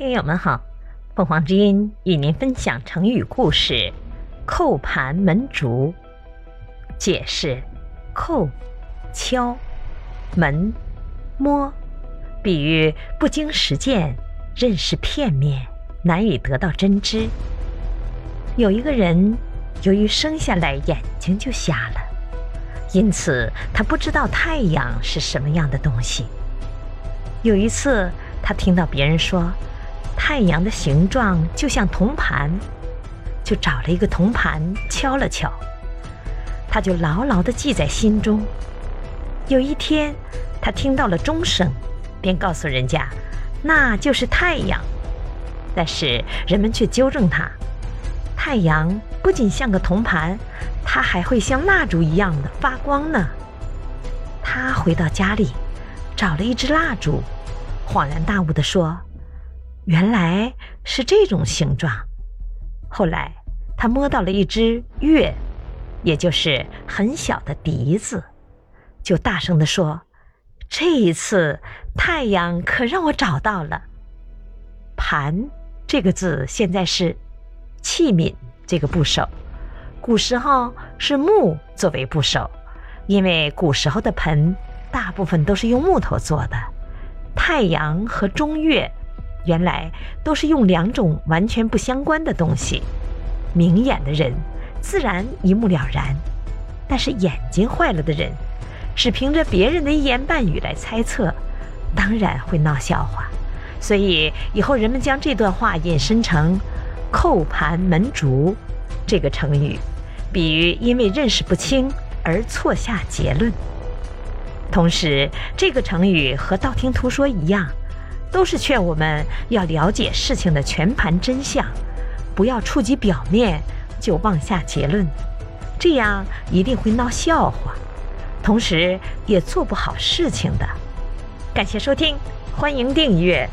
听友们好，凤凰之音与您分享成语故事“叩盘门竹”。解释：叩，敲；门，摸。比喻不经实践，认识片面，难以得到真知。有一个人，由于生下来眼睛就瞎了，因此他不知道太阳是什么样的东西。有一次，他听到别人说。太阳的形状就像铜盘，就找了一个铜盘敲了敲，他就牢牢地记在心中。有一天，他听到了钟声，便告诉人家，那就是太阳。但是人们却纠正他：太阳不仅像个铜盘，它还会像蜡烛一样的发光呢。他回到家里，找了一支蜡烛，恍然大悟地说。原来是这种形状。后来，他摸到了一只月，也就是很小的笛子，就大声地说：“这一次，太阳可让我找到了。”盘这个字现在是器皿这个部首，古时候是木作为部首，因为古时候的盆大部分都是用木头做的。太阳和中月。原来都是用两种完全不相关的东西，明眼的人自然一目了然，但是眼睛坏了的人，只凭着别人的一言半语来猜测，当然会闹笑话。所以以后人们将这段话引申成“扣盘门竹”这个成语，比喻因为认识不清而错下结论。同时，这个成语和道听途说一样。都是劝我们要了解事情的全盘真相，不要触及表面就妄下结论，这样一定会闹笑话，同时也做不好事情的。感谢收听，欢迎订阅。